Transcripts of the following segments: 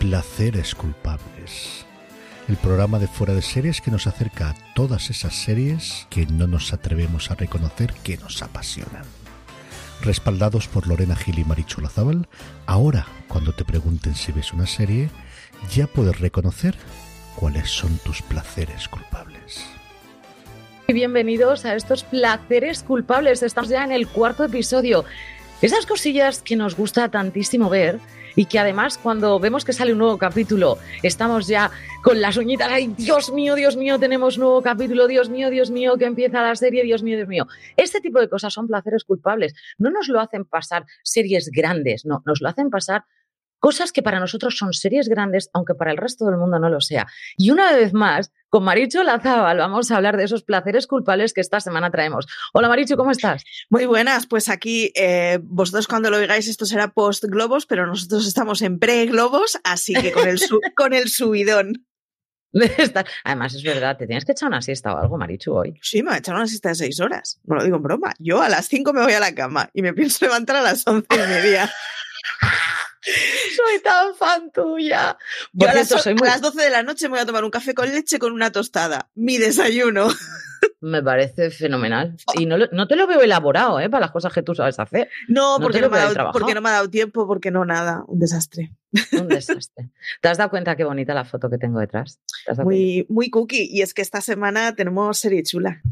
Placeres culpables. El programa de fuera de series que nos acerca a todas esas series que no nos atrevemos a reconocer que nos apasionan. Respaldados por Lorena Gil y Marichu Lazábal, ahora cuando te pregunten si ves una serie, ya puedes reconocer cuáles son tus placeres culpables. Bienvenidos a estos placeres culpables. Estamos ya en el cuarto episodio. Esas cosillas que nos gusta tantísimo ver y que además cuando vemos que sale un nuevo capítulo estamos ya con las uñitas, ay Dios mío, Dios mío, tenemos nuevo capítulo, Dios mío, Dios mío, que empieza la serie, Dios mío, Dios mío. Este tipo de cosas son placeres culpables. No nos lo hacen pasar series grandes, no, nos lo hacen pasar cosas que para nosotros son series grandes, aunque para el resto del mundo no lo sea. Y una vez más, con Marichu Lazábal vamos a hablar de esos placeres culpables que esta semana traemos. Hola Marichu, ¿cómo estás? Muy buenas, pues aquí eh, vosotros cuando lo oigáis esto será post globos, pero nosotros estamos en pre globos, así que con el, con el subidón. Además, es verdad, te tienes que echar una siesta o algo, Marichu, hoy. Sí, me a echar una siesta de seis horas. No lo digo en broma. Yo a las cinco me voy a la cama y me pienso levantar a las once y media. Soy tan fan tuya. Yo a, las, soy a las 12 de la noche me voy a tomar un café con leche con una tostada. Mi desayuno. Me parece fenomenal. Y no, no, te lo veo elaborado, ¿eh? Para las cosas que tú sabes hacer. No, porque, no me ha dado, porque no me ha dado tiempo, porque no nada. Un desastre. Un desastre. ¿Te has dado cuenta qué bonita la foto que tengo detrás? Muy, muy cookie. Y es que esta semana tenemos serie chula.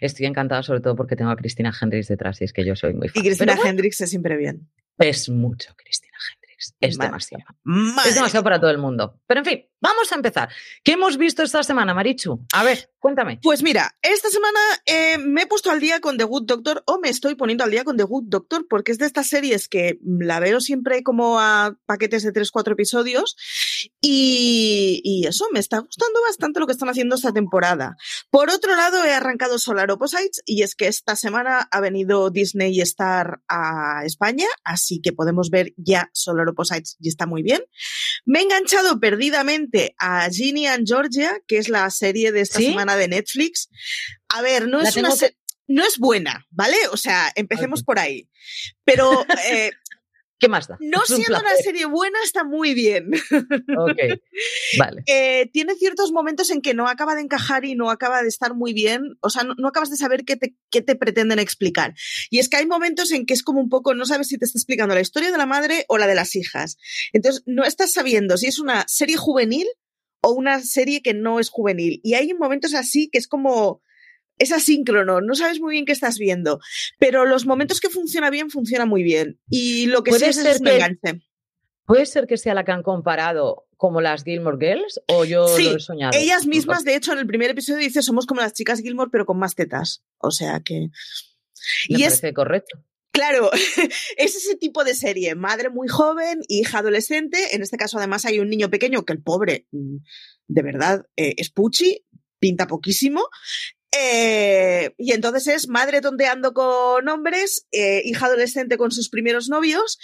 Estoy encantada, sobre todo porque tengo a Cristina Hendrix detrás y es que yo soy muy fan. Y Cristina Hendrix es siempre bien. Es mucho, Cristina Hendrix. Es demasiado. Es demasiado para todo el mundo. Pero en fin, vamos a empezar. ¿Qué hemos visto esta semana, Marichu? A ver, cuéntame. Pues mira, esta semana eh, me he puesto al día con The Good Doctor o me estoy poniendo al día con The Good Doctor porque es de estas series que la veo siempre como a paquetes de 3-4 episodios y, eso, me está gustando bastante lo que están haciendo esta temporada. Por otro lado, he arrancado Solar Opposites y es que esta semana ha venido Disney Star a España, así que podemos ver ya Solar Opposites y está muy bien. Me he enganchado perdidamente a Ginny and Georgia, que es la serie de esta semana de Netflix. A ver, no es una no es buena, ¿vale? O sea, empecemos por ahí. Pero eh, ¿Qué más da? No siendo una serie buena, está muy bien. Ok, vale. Eh, tiene ciertos momentos en que no acaba de encajar y no acaba de estar muy bien. O sea, no, acabas de saber qué te, qué te, pretenden explicar. Y es que hay momentos en que es como un poco, no sabes si te está explicando la historia de la madre o la de las hijas. Entonces, no estás sabiendo si es una serie juvenil o una serie que no es juvenil. Y hay momentos así que es como es asíncrono, no sabes muy bien qué estás viendo, pero los momentos que funciona bien, funciona muy bien. Y lo que sí es, es un enganche. ¿Puede ser que sea la que han comparado como las Gilmore Girls o yo lo he soñado? Ellas mismas, de hecho, en el primer episodio dice somos como las chicas Gilmore, pero con más tetas. O sea que. Me y parece correcto. Claro, es ese tipo de serie, madre muy joven, hija adolescente, en este caso además hay un niño pequeño que el pobre, mm, de verdad, eh, es puchi, pinta poquísimo, eh, y entonces es madre tonteando con hombres, eh, hija adolescente con sus primeros novios,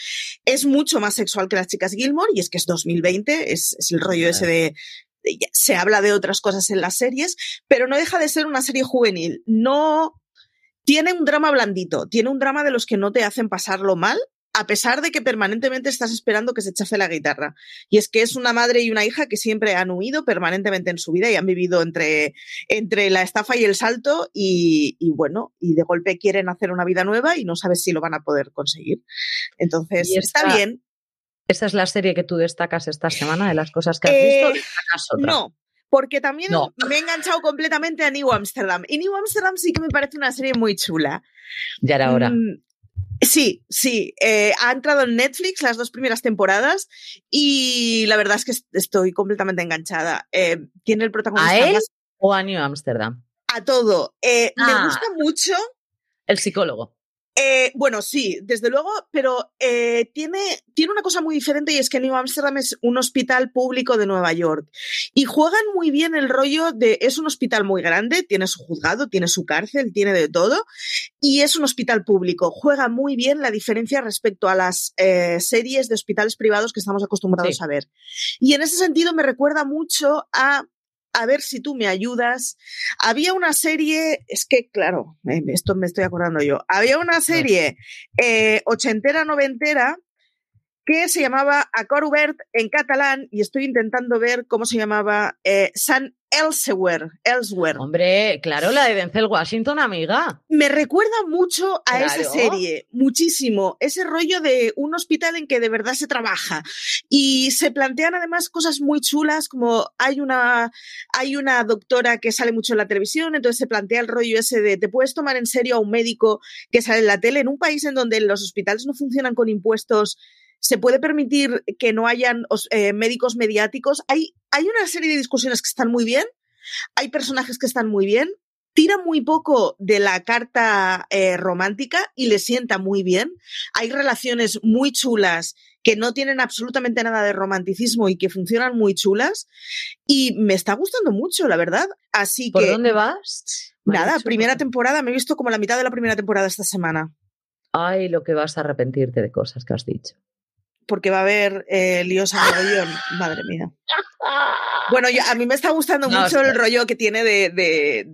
es mucho más sexual que las chicas Gilmore, y es que es 2020, es, el rollo ese de, se habla de otras cosas en las series, pero no deja de ser una serie juvenil. No tiene un drama blandito, tiene un drama de los que no te hacen pasarlo mal, a pesar de que permanentemente estás esperando que se chafe la guitarra. Y es que es una madre y una hija que siempre han huido permanentemente en su vida y han vivido entre, entre la estafa y el salto y, bueno, y de golpe quieren hacer una vida nueva y no sabes si lo van a poder conseguir. Entonces, está bien. ¿Esa es la serie que tú destacas esta semana de las cosas que has visto? Eh, no, porque también me he enganchado completamente a New Amsterdam. Y New Amsterdam sí que me parece una serie muy chula. Ya era hora. Sí, sí, eh, ha entrado en Netflix las dos primeras temporadas y la verdad es que estoy completamente enganchada. Eh, tiene el protagonista. ¿A él o a New Amsterdam? A todo. Eh, me ah. gusta mucho. El psicólogo. Eh, bueno, sí, desde luego, pero eh, tiene, tiene una cosa muy diferente y es que New Amsterdam es un hospital público de Nueva York. Y juegan muy bien el rollo de, es un hospital muy grande, tiene su juzgado, tiene su cárcel, tiene de todo, y es un hospital público. Juega muy bien la diferencia respecto a las eh, series de hospitales privados que estamos acostumbrados a ver. Y en ese sentido me recuerda mucho a a ver si tú me ayudas. Había una serie, es que claro, esto me estoy acordando yo, había una serie eh, ochentera, noventera que se llamaba Acorubert en catalán y estoy intentando ver cómo se llamaba eh, San Elsewhere, Elsewhere. Hombre, claro, la de Denzel Washington, amiga. Me recuerda mucho a esa serie, muchísimo. Ese rollo de un hospital en que de verdad se trabaja. Y se plantean además cosas muy chulas, como hay una, hay una doctora que sale mucho en la televisión, entonces se plantea el rollo ese de te puedes tomar en serio a un médico que sale en la tele en un país en donde los hospitales no funcionan con impuestos se puede permitir que no hayan eh, médicos mediáticos. Hay, hay una serie de discusiones que están muy bien, hay personajes que están muy bien, tira muy poco de la carta eh, romántica y le sienta muy bien. Hay relaciones muy chulas que no tienen absolutamente nada de romanticismo y que funcionan muy chulas. Y me está gustando mucho, la verdad. Así que. ¿Por dónde vas? Nada, primera temporada. Me he visto como la mitad de la primera temporada esta semana. Ay, lo que vas a arrepentirte de cosas que has dicho porque va a haber eh, líos a mogollón. Madre mía. Bueno, a mí me está gustando mucho el rollo que tiene de.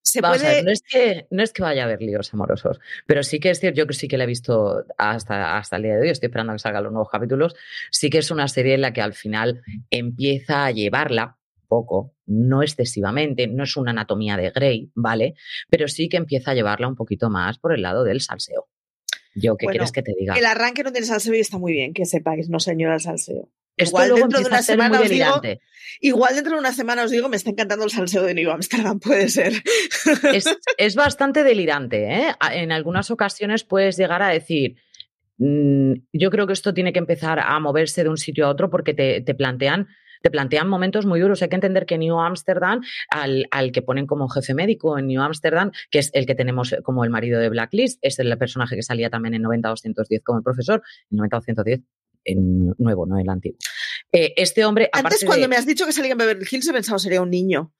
se puede... no, es que, no es que vaya a haber líos amorosos, pero sí que es cierto, yo sí que la he visto hasta, hasta el día de hoy, estoy esperando a que salgan los nuevos capítulos, sí que es una serie en la que al final empieza a llevarla poco, no excesivamente, no es una anatomía de Grey, ¿vale? Pero sí que empieza a llevarla un poquito más por el lado del salseo. Yo, ¿qué quieres que te diga? El arranque no tiene salseo y está muy bien, que sepáis, no señora el salseo. igual dentro de una semana os digo, igual dentro de una semana os digo, me está encantando el salseo de New Amsterdam, puede ser. Es, bastante delirante, ¿eh? En algunas ocasiones puedes llegar a decir, mm, yo creo que esto tiene que empezar a moverse de un sitio a otro porque te plantean te plantean momentos muy duros. Hay que entender que New Amsterdam, al, al que ponen como jefe médico en New Amsterdam, que es el que tenemos como el marido de Blacklist, es el personaje que salía también en 90-210 como el profesor, en 90-210 en nuevo, no el antiguo. Eh, este hombre. Antes, cuando me has dicho que salía en Beverly Hills, he pensado sería un niño.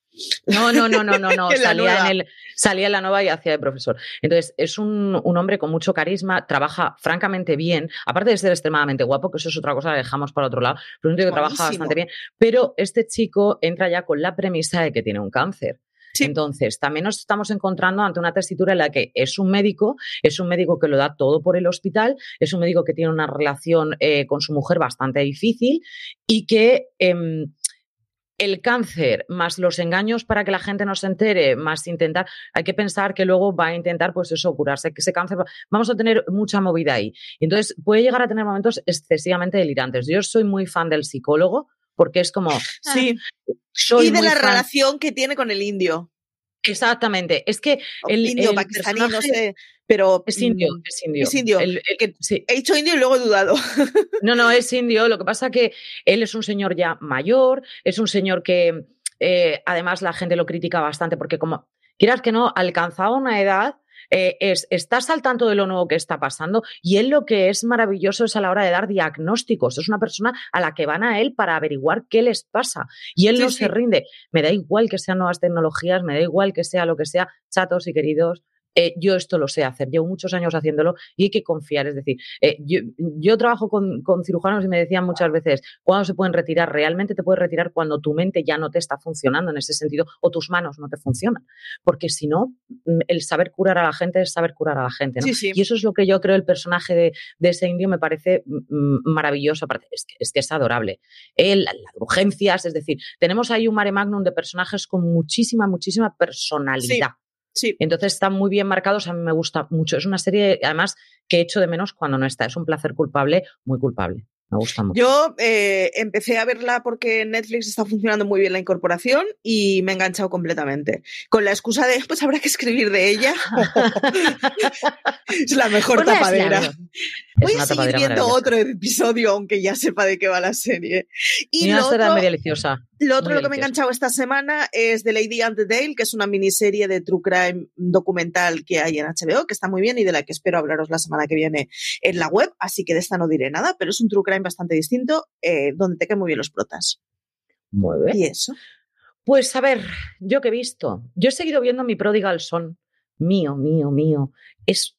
No, no, no, no, no, no. salía, en el, salía en la nueva y hacía de profesor. Entonces, es un, hombre con mucho carisma, trabaja francamente bien, aparte de ser extremadamente guapo, que eso es otra cosa que dejamos para otro lado, pero un tío que trabaja bastante bien. Pero este chico entra ya con la premisa de que tiene un cáncer. Entonces, también nos estamos encontrando ante una tesitura en la que es un médico, es un médico que lo da todo por el hospital, es un médico que tiene una relación eh, con su mujer bastante difícil y que em, el cáncer más los engaños para que la gente no se entere, más intentar, hay que pensar que luego va a intentar, pues eso, curarse ese cáncer. Vamos a tener mucha movida ahí. Entonces, puede llegar a tener momentos excesivamente delirantes. Yo soy muy fan del psicólogo porque es como... Sí. Soy y de la relación que tiene con el indio. Exactamente. Es que el, indio pakistaní, no sé, pero es indio, mm, es indio. Es indio. He dicho indio y luego he dudado. No, no, es indio. Lo que pasa que él es un señor ya mayor, es un señor que eh, además la gente lo critica bastante porque como quieras que no, alcanzado una edad eh, es, estás al tanto de lo nuevo que está pasando y él lo que es maravilloso es a la hora de dar diagnósticos. Es una persona a la que van a él para averiguar qué les pasa y él no se rinde. Me da igual que sean nuevas tecnologías, me da igual que sea lo que sea, chatos y queridos, eh, yo esto lo sé hacer, llevo muchos años haciéndolo y hay que confiar. Es decir, eh, yo, trabajo con, cirujanos y me decían muchas veces, ¿cuándo se pueden retirar? Realmente te puedes retirar cuando tu mente ya no te está funcionando en ese sentido o tus manos no te funcionan. Porque si no, mm, el saber curar a la gente es saber curar a la gente. Y eso es lo que yo creo el personaje de, ese indio me parece mm, mm, maravilloso. Es que, es que es adorable. Él, las urgencias, es decir, tenemos ahí un mare magnum de personajes con muchísima, muchísima personalidad. Sí. Entonces están muy bien marcados, a mí me gusta mucho. Es una serie, además, que echo de menos cuando no está. Es un placer culpable, muy culpable. Me gusta mucho. Yo eh, empecé a verla porque Netflix está funcionando muy bien la incorporación y me he enganchado completamente. Con la excusa de, pues habrá que escribir de ella. es la mejor tapadera. Voy a seguir viendo otro episodio, aunque ya sepa de qué va la serie. Y lo otro, deliciosa. Lo otro lo que me he enganchado esta semana es The Lady and the Dale, que es una miniserie de true crime documental que hay en HBO, que está muy bien y de la que espero hablaros la semana que viene en la web, así que de esta no diré nada, pero es un true crime bastante distinto, eh, donde te quedan muy bien los protas. Muy bien. ¿Y eso? Pues a ver, yo que he visto, yo he seguido viendo mi Prodigal Son, mío, mío, mío. Es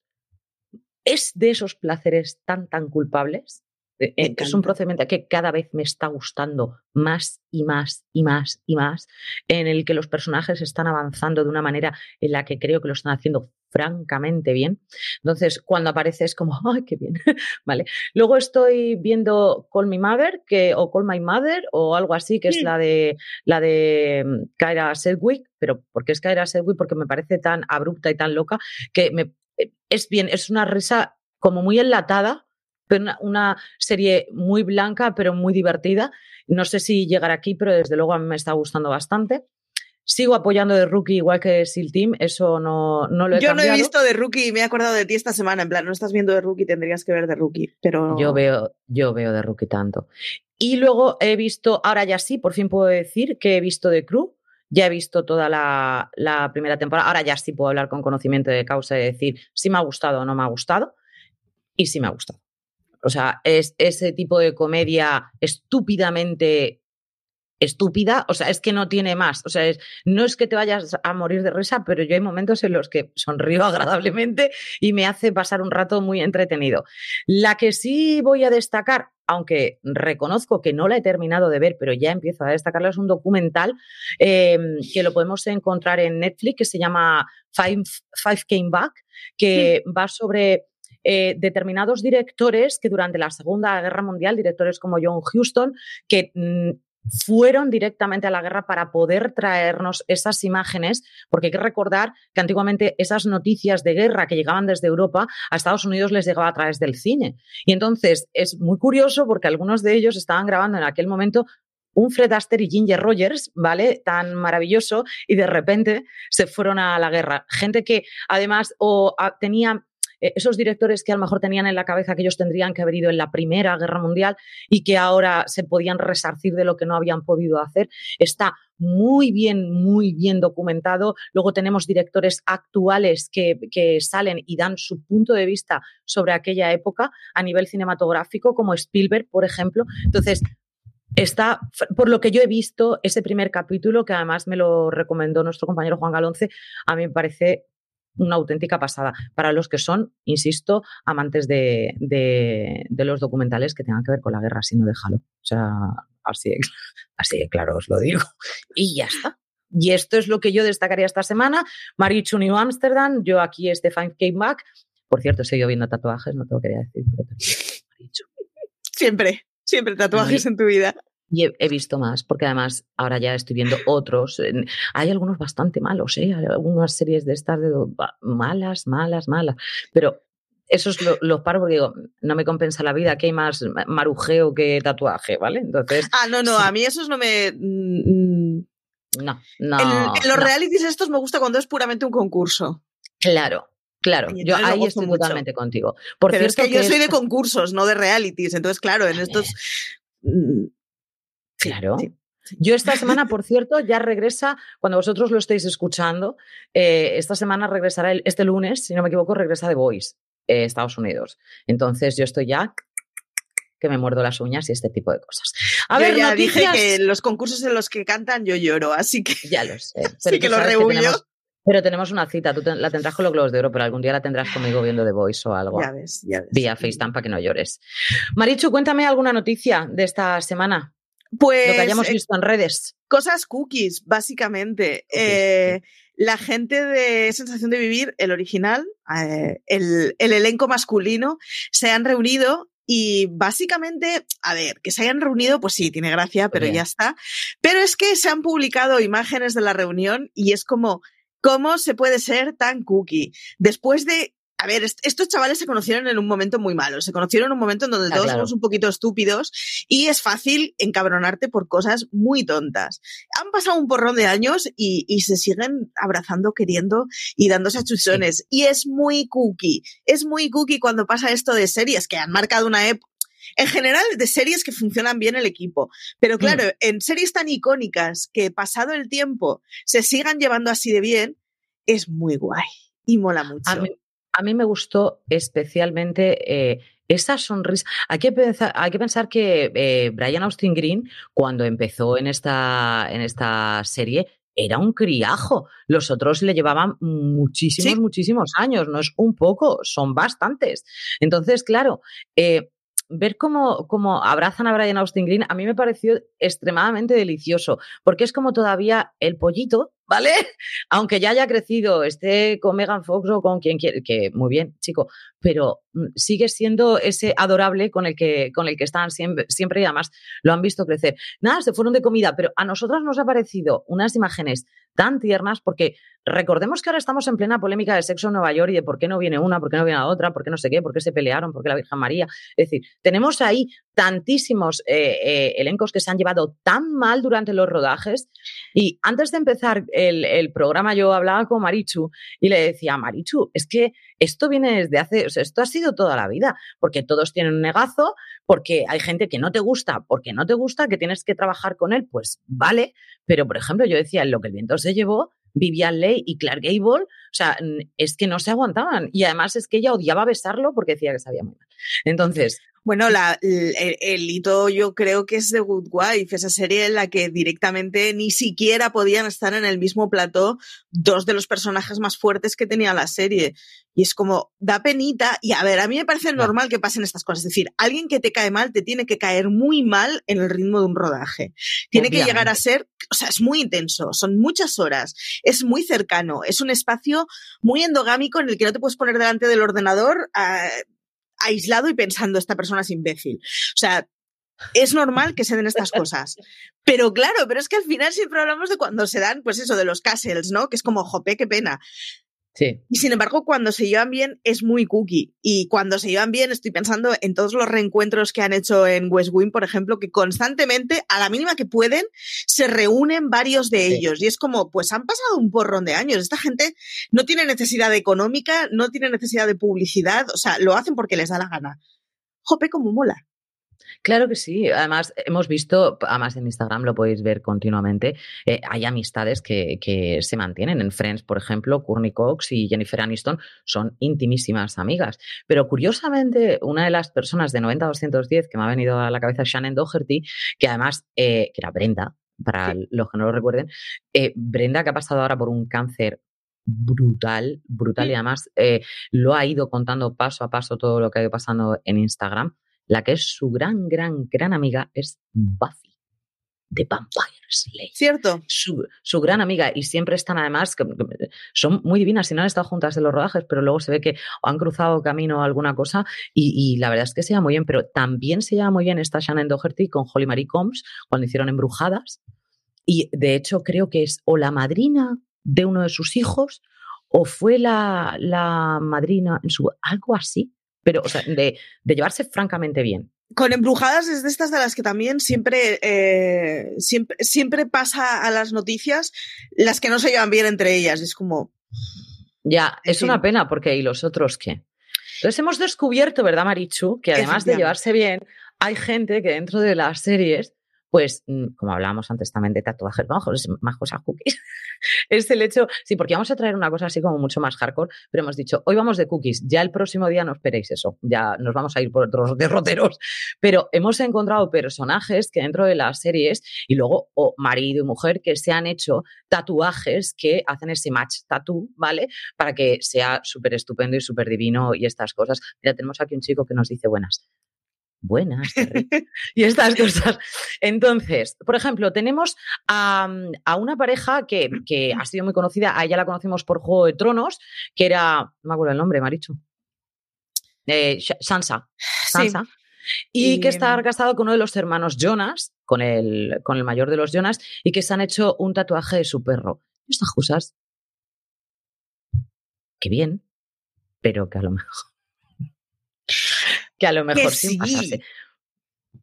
es de esos placeres tan, tan culpables. Eh, eh, es un procedimiento que cada vez me está gustando más y más y más y más, en el que los personajes están avanzando de una manera en la que creo que lo están haciendo francamente bien. Entonces, cuando aparece es como, ¡ay, qué bien! vale. Luego estoy viendo Call Me Mother, que, o Call My Mother, o algo así, que es la de la de mm, Kyra Sedgwick, pero ¿por qué es Kyra Sedgwick? Porque me parece tan abrupta y tan loca que me, eh, es bien, es una risa como muy enlatada, pero una, serie muy blanca, pero muy divertida. No sé si llegará aquí, pero desde luego a mí me está gustando bastante. Sigo apoyando de Rookie igual que Seal Team, eso no, no lo he Yo no he visto de Rookie y me he acordado de ti esta semana, en plan, no estás viendo de Rookie, tendrías que ver de Rookie, pero... Yo veo, yo veo de Rookie tanto. Y luego he visto, ahora ya sí, por fin puedo decir que he visto de Crew, ya he visto toda la, la primera temporada, ahora ya sí puedo hablar con conocimiento de causa y decir si me ha gustado o no me ha gustado, y sí me ha gustado. O sea, es ese tipo de comedia estúpidamente estúpida, o sea, es que no tiene más, o sea, no es que te vayas a morir de risa, pero yo hay momentos en los que sonrío agradablemente y me hace pasar un rato muy entretenido. La que sí voy a destacar, aunque reconozco que no la he terminado de ver, pero ya empiezo a destacarla, es un documental em, que lo podemos encontrar en Netflix, que se llama Five, Came Back, que va sobre eh, determinados directores que durante la Segunda Guerra Mundial, directores como John Huston, que mm, fueron directamente a la guerra para poder traernos esas imágenes, porque hay que recordar que antiguamente esas noticias de guerra que llegaban desde Europa a Estados Unidos les llegaba a través del cine. Y entonces es muy curioso porque algunos de ellos estaban grabando en aquel momento un Fred Astaire y Ginger Rogers, ¿vale? Tan maravilloso, y de repente se fueron a la guerra. Gente que además o tenía esos directores que a lo mejor tenían en la cabeza que ellos tendrían que haber ido en la Primera Guerra Mundial y que ahora se podían resarcir de lo que no habían podido hacer, está muy bien, muy bien documentado. Luego tenemos directores actuales que, que, salen y dan su punto de vista sobre aquella época a nivel cinematográfico, como Spielberg, por ejemplo. Entonces, está, por lo que yo he visto, ese primer capítulo, que además me lo recomendó nuestro compañero Juan Galonce, a mí me parece una auténtica pasada para los que son, insisto, amantes de, de, los documentales que tengan que ver con la guerra, si no déjalo. O sea, así así claro os lo digo. Y ya está. Y esto es lo que yo destacaría esta semana. Marichu New Amsterdam, yo aquí Stefan Came Back. Por cierto, sigo viendo tatuajes, no te lo quería decir, pero Siempre, siempre tatuajes en tu vida. Y he, visto más, porque además ahora ya estoy viendo otros. Hay algunos bastante malos, ¿eh? Hay algunas series de estas de malas, malas, malas. Pero esos los paro porque digo, no me compensa la vida, que hay más marujeo que tatuaje, ¿vale? Entonces. Ah, no, no, a mí esos no me. Mm. No, no. En, los realities estos me gusta cuando es puramente un concurso. Claro, Claro, yo ahí estoy totalmente contigo. Por Pero es que yo soy de concursos, no de realities. Entonces, claro, en estos. Claro. Yo esta semana, por cierto, ya regresa, cuando vosotros lo estéis escuchando, eh, esta semana regresará, este lunes, si no me equivoco, regresa The Voice, eh, Estados Unidos. Entonces yo estoy ya que me muerdo las uñas y este tipo de cosas. A ver, ya dije que los concursos en los que cantan yo lloro, así que ya lo sé. sí que lo reúno. Pero tenemos una cita, tú la tendrás con los Globos de Oro, pero algún día la tendrás conmigo viendo The Voice o algo. Ya ves, ya ves. Vía FaceTime para que no llores. Marichu, cuéntame alguna noticia de esta semana. Pues. Lo que hayamos eh, visto en redes. Cosas cookies, básicamente. Eh, la gente de Sensación de Vivir, el original, eh, el, elenco masculino, se han reunido y básicamente, a ver, que se hayan reunido, pues sí, tiene gracia, pero ya está. Pero es que se han publicado imágenes de la reunión y es como, ¿cómo se puede ser tan cookie? Después de a ver, estos chavales se conocieron en un momento muy malo, se conocieron en un momento en donde todos somos un poquito estúpidos y es fácil encabronarte por cosas muy tontas. Han pasado un porrón de años y, se siguen abrazando, queriendo y dándose achuchones. Y es muy cookie, es muy cookie cuando pasa esto de series que han marcado una época. En general, de series que funcionan bien el equipo. Pero claro, mm. en series tan icónicas que pasado el tiempo se sigan llevando así de bien, es muy guay y mola mucho a mí me gustó especialmente eh, esa sonrisa. Hay que pensar, hay que, pensar que eh, Brian Austin Green, cuando empezó en esta, en esta serie, era un criajo. Los otros le llevaban muchísimos, muchísimos años. No es un poco, son bastantes. Entonces, claro, eh, ver cómo, cómo, abrazan a Brian Austin Green a mí me pareció extremadamente delicioso, porque es como todavía el pollito ¿vale? Aunque ya haya crecido, esté con Megan Fox o con quien quiere, que muy bien, chico, pero mm, sigue siendo ese adorable con el que, con el que están siempre, siempre y además lo han visto crecer. Nada, se fueron de comida, pero a nosotras nos ha parecido unas imágenes tan tiernas porque recordemos que ahora estamos en plena polémica de sexo en Nueva York y de por qué no viene una, por qué no viene la otra, por qué no sé qué, por qué se pelearon, por qué la Virgen María. Es decir, tenemos ahí tantísimos eh, eh, elencos que se han llevado tan mal durante los rodajes y antes de empezar el, programa yo hablaba con Marichu y le decía, Marichu, es que esto viene desde hace, o sea, esto ha sido toda la vida, porque todos tienen un negazo, porque hay gente que no te gusta, porque no te gusta, que tienes que trabajar con él, pues vale, pero por ejemplo yo decía, en lo que el viento se llevó, Vivian Leigh y Clark Gable, o sea, es que no se aguantaban. Y además es que ella odiaba besarlo porque decía que sabía muy mal. Entonces, bueno, la, el, hito yo creo que es de Good Wife, esa serie en la que directamente ni siquiera podían estar en el mismo plató dos de los personajes más fuertes que tenía la serie. Y es como, da penita. Y a ver, a mí me parece normal que pasen estas cosas. Es decir, alguien que te cae mal te tiene que caer muy mal en el ritmo de un rodaje. Tiene que llegar a ser, o sea, es muy intenso, son muchas horas, es muy cercano, es un espacio muy endogámico en el que no te puedes poner delante del ordenador. Ah, aislado y pensando, esta persona es imbécil. O sea, es normal que se den estas cosas. Pero claro, pero es que al final siempre hablamos de cuando se dan, pues eso, de los castles, ¿no? Que es como, jope, qué pena. Y sin embargo, cuando se llevan bien es muy cookie. Y cuando se llevan bien, estoy pensando en todos los reencuentros que han hecho en West Wing, por ejemplo, que constantemente, a la mínima que pueden, se reúnen varios de ellos. Y es como, pues han pasado un porrón de años. Esta gente no tiene necesidad económica, no tiene necesidad de publicidad, o sea, lo hacen porque les da la gana. Jope, como mola. Claro que sí. Además, hemos visto, además en Instagram lo podéis ver continuamente, eh, hay amistades que, que, se mantienen. En Friends, por ejemplo, Courtney Cox y Jennifer Aniston son intimísimas amigas. Pero curiosamente, una de las personas de 90-210 que me ha venido a la cabeza es Shannon Doherty, que además, eh, que era Brenda, para los que no lo recuerden, eh, Brenda que ha pasado ahora por un cáncer brutal, brutal, y además lo ha ido contando paso a paso todo lo que ha ido pasando en Instagram la que es su gran, gran, gran amiga es Buffy de Vampire Slayer. Cierto. Su, gran amiga y siempre están además, son muy divinas, si no han estado juntas en los rodajes, pero luego se ve que han cruzado camino alguna cosa y, la verdad es que se llama muy bien, pero también se llama muy bien esta Shannon Doherty con Holly Marie Combs cuando hicieron Embrujadas y de hecho creo que es o la madrina de uno de sus hijos o fue la, la madrina en su algo así pero, o sea, de, llevarse francamente bien. Con embrujadas es de estas de las que también siempre, eh, siempre, siempre pasa a las noticias las que no se llevan bien entre ellas. Es como. Ya, es una pena porque ¿y los otros qué? Entonces hemos descubierto, ¿verdad, Marichu? Que además de llevarse bien, hay gente que dentro de las series pues mm, como hablábamos antes también de tatuajes bajos, más cosas cookies, es el hecho, sí, porque vamos a traer una cosa así como mucho más hardcore, pero hemos dicho, hoy vamos de cookies, ya el próximo día no esperéis eso, ya nos vamos a ir por otros derroteros, pero hemos encontrado personajes que dentro de las series y luego o marido y mujer que se han hecho tatuajes que hacen ese match tatú, ¿vale? Para que sea súper estupendo y súper divino y estas cosas. Mira, tenemos aquí un chico que nos dice buenas buenas y estas cosas. Entonces, por ejemplo, tenemos a, una pareja que, ha sido muy conocida, a ella la conocimos por Juego de Tronos, que era, no me acuerdo el nombre, Maricho. Eh, Sansa. Sansa. Y, que está casado con uno de los hermanos Jonas, con el, con el mayor de los Jonas, y que se han hecho un tatuaje de su perro. Estas cosas. Qué bien, pero que a lo mejor que a lo mejor pasarse.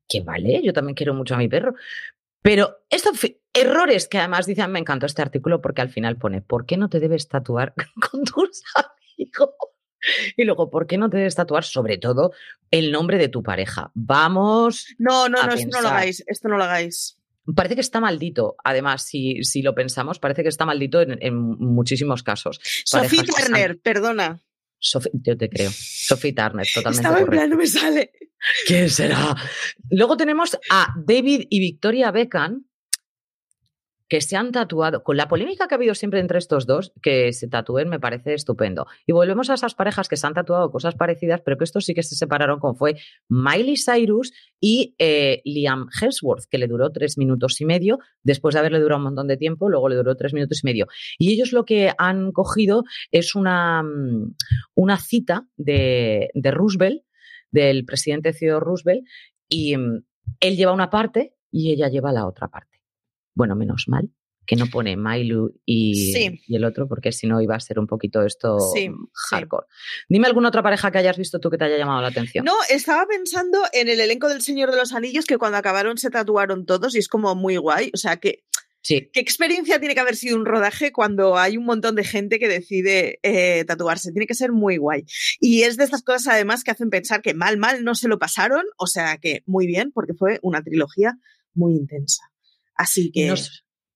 Que vale, yo también quiero mucho a mi perro. Pero estos errores que además dicen, me encantó este artículo porque al final pone, ¿por qué no te debes tatuar con tus amigos? Y luego, ¿por qué no te debes tatuar sobre todo el nombre de tu pareja? Vamos. No, no, no, esto no lo hagáis, esto no lo hagáis. Parece que está maldito, además, si, si lo pensamos, parece que está maldito en, muchísimos casos. Sofía Turner, perdona yo te creo. Sophie Turner, totalmente. Estaba en plan, no me sale. ¿Quién será? Luego tenemos a David y Victoria Beckham, que se han tatuado, con la polémica que ha habido siempre entre estos dos, que se tatúen me parece estupendo. Y volvemos a esas parejas que se han tatuado cosas parecidas, pero que estos sí que se separaron con fue Miley Cyrus y eh, Liam Hemsworth, que le duró tres minutos y medio, después de haberle durado un montón de tiempo, luego le duró tres minutos y medio. Y ellos lo que han cogido es una, mm, una cita de, de Roosevelt, del presidente Theodore Roosevelt, y mm, él lleva una parte y ella lleva la otra parte. Bueno, menos mal que no pone Mailu y, y el otro, porque si no iba a ser un poquito esto hardcore. Dime alguna otra pareja que hayas visto tú que te haya llamado la atención. No, estaba pensando en el elenco del Señor de los Anillos, que cuando acabaron se tatuaron todos y es como muy guay. O sea, que Sí. ¿Qué experiencia tiene que haber sido un rodaje cuando hay un montón de gente que decide eh, tatuarse? Tiene que ser muy guay. Y es de estas cosas además que hacen pensar que mal, mal no se lo pasaron, o sea que muy bien, porque fue una trilogía muy intensa. Así que...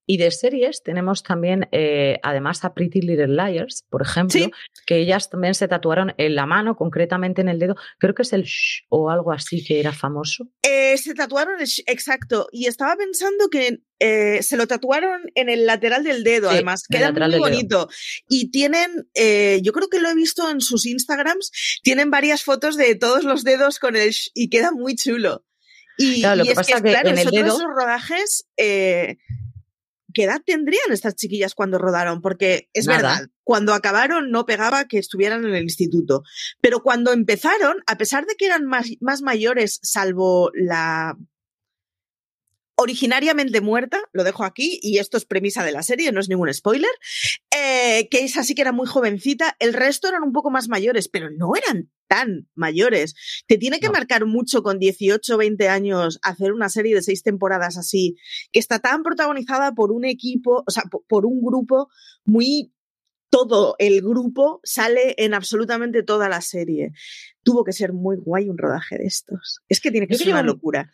Y de series tenemos también, eh, además, a Pretty Little Liars, por ejemplo, que ellas también se tatuaron en la mano, concretamente en el dedo. Creo que es el shh o algo así que era famoso. Eh, se tatuaron el shh, exacto. Y estaba pensando que eh, se lo tatuaron en el lateral del dedo, además. Queda muy bonito. Y tienen, yo creo que lo he visto en sus Instagrams, tienen varias fotos de todos los dedos con el shh y queda muy chulo. Y, claro, lo que es pasa que, que claro, en el dedo- esos rodajes. eh, ¿Qué edad tendrían estas chiquillas cuando rodaron? Porque es Nada. verdad, cuando acabaron no pegaba que estuvieran en el instituto. Pero cuando empezaron, a pesar de que eran más, más mayores, salvo la originariamente muerta, lo dejo aquí, y esto es premisa de la serie, no es ningún spoiler, eh, que esa sí que era muy jovencita, el resto eran un poco más mayores, pero no eran tan mayores. Te tiene que No. marcar mucho con 18 20 años hacer una serie de seis temporadas así, que está tan protagonizada por un equipo, o sea, po- por un grupo muy... Todo el grupo sale en absolutamente toda la serie. Tuvo que ser muy guay un rodaje de estos. Es que tiene que Yo ser una locura.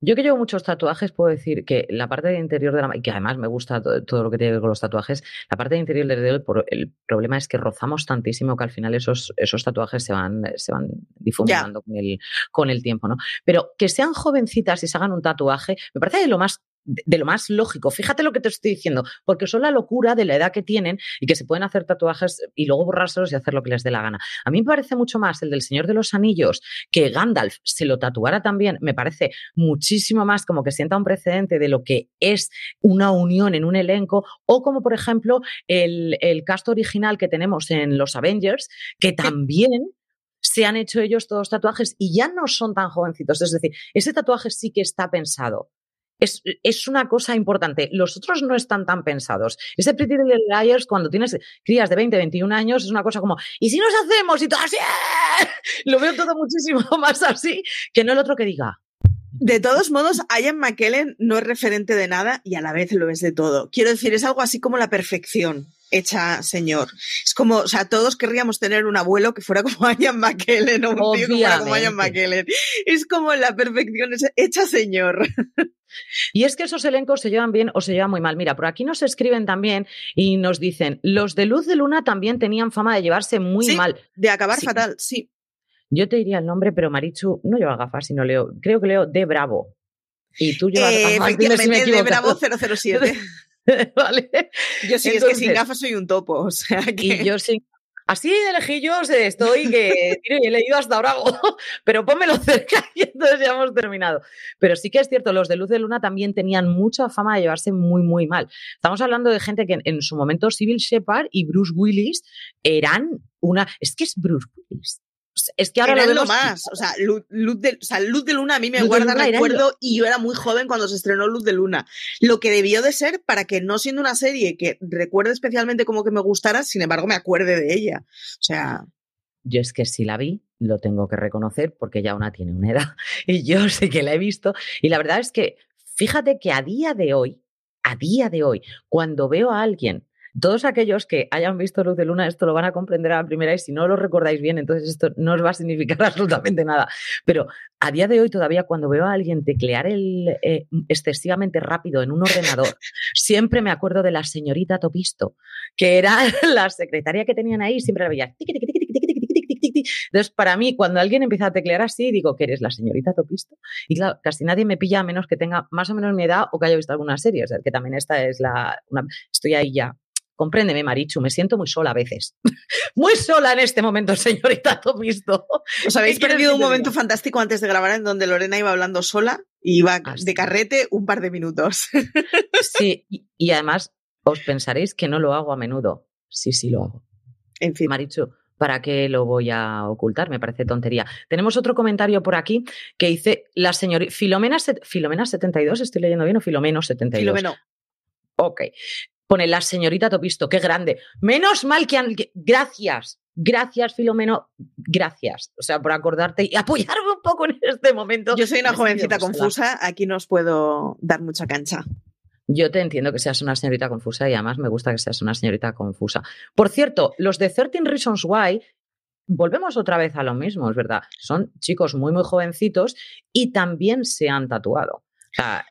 Yo que llevo muchos tatuajes, puedo decir que la parte de interior de la y que además me gusta to- todo, lo que tiene que ver con los tatuajes, la parte de interior del dedo, el, pro- el problema es que rozamos tantísimo que al final esos, esos tatuajes se van, se van difuminando con el, con el tiempo, ¿no? Pero que sean jovencitas y se hagan un tatuaje, me parece de lo más de lo más lógico. Fíjate lo que te estoy diciendo, porque son la locura de la edad que tienen y que se pueden hacer tatuajes y luego borrárselos y hacer lo que les dé la gana. A mí me parece mucho más el del Señor de los Anillos, que Gandalf se lo tatuara también, me parece muchísimo más como que sienta un precedente de lo que es una unión en un elenco, o como por ejemplo el, el cast original que tenemos en los Avengers, que también se han hecho ellos todos tatuajes y ya no son tan jovencitos. Es decir, ese tatuaje sí que está pensado. Es, una cosa importante. Los otros no están tan pensados. Ese Pretty Little Liars, cuando tienes crías de 20, 21 años, es una cosa como, ¿y si nos hacemos? Y todo así, ¡eh! lo veo todo muchísimo más así que no el otro que diga, De todos modos, Ian McKellen no es referente de nada y a la vez lo es de todo. Quiero decir, es algo así como la perfección hecha señor. Es como, o sea, todos querríamos tener un abuelo que fuera como Ian McKellen o un tío que fuera como Ian. McKellen. Es como la perfección hecha señor. Y es que esos elencos se llevan bien o se llevan muy mal. Mira, por aquí nos escriben también y nos dicen, los de Luz de Luna también tenían fama de llevarse muy Sí. mal. De acabar Sí. fatal, sí. Yo te diría el nombre, pero Marichu no lleva gafas, sino leo, creo que leo de Bravo. Y tú llevas Eh, gafas, dime si me efectivamente, de Bravo equivocado. 007. vale. Yo sí, es que sin gafas soy un topo. O sea que... Y yo sí. Así de lejillos estoy que tiro y he leído hasta Bravo, pero pónmelo cerca y entonces ya hemos terminado. Pero sí que es cierto, los de Luz de Luna también tenían mucha fama de llevarse muy, muy mal. Estamos hablando de gente que en, en su momento Civil Shepard y Bruce Willis eran una... Es que es Bruce Willis. Sea, Es que ahora Eran lo más. O sea, luz, luz de, o sea, Luz de Luna a mí me Luz guarda recuerdo y yo era muy joven cuando se estrenó Luz de Luna. Lo que debió de ser para que no siendo una serie que recuerde especialmente como que me gustara, sin embargo me acuerde de ella. O sea, Yo es que si la vi, lo tengo que reconocer porque ya una tiene una edad y yo sé que la he visto. Y la verdad es que fíjate que a día de hoy, a día de hoy, cuando veo a alguien, todos aquellos que hayan visto Luz de Luna, esto lo van a comprender a la primera y si no lo recordáis bien, entonces esto no os va a significar absolutamente nada. Pero a día de hoy todavía cuando veo a alguien teclear eh, excesivamente rápido en un ordenador, siempre me acuerdo de la señorita Topisto, que era la secretaria que tenían ahí, siempre la veía. Entonces, para mí, cuando alguien empieza a teclear así, digo que eres la señorita Topisto. Y claro, casi nadie me pilla a menos que tenga más o menos mi edad o que haya visto alguna serie. O sea, que también esta es la. Estoy ahí ya Compréndeme, Marichu, me siento muy sola a veces. muy sola en este momento, señorita Topisto. Os habéis perdido un momento fantástico antes de grabar en donde Lorena iba hablando sola y iba ah, de carrete un par de minutos. sí, y, además os pensaréis que no lo hago a menudo. Sí, sí lo hago. En fin. Marichu, ¿para qué lo voy a ocultar? Me parece tontería. Tenemos otro comentario por aquí que dice la señorita Filomena, Filomena 72, estoy leyendo bien, o Filomeno 72. Filomeno. Ok. Pone la señorita Topisto, qué grande. Menos mal que han... Gracias, gracias Filomeno, gracias. O sea, por acordarte y apoyarme un poco en este momento. Yo soy una jovencita confusa, aquí no os puedo dar mucha cancha. Yo te entiendo que seas una señorita confusa y además me gusta que seas una señorita confusa. Por cierto, los de 13 Reasons Why, volvemos otra vez a lo mismo, es verdad. Son chicos muy, muy jovencitos y también se han tatuado. O sea,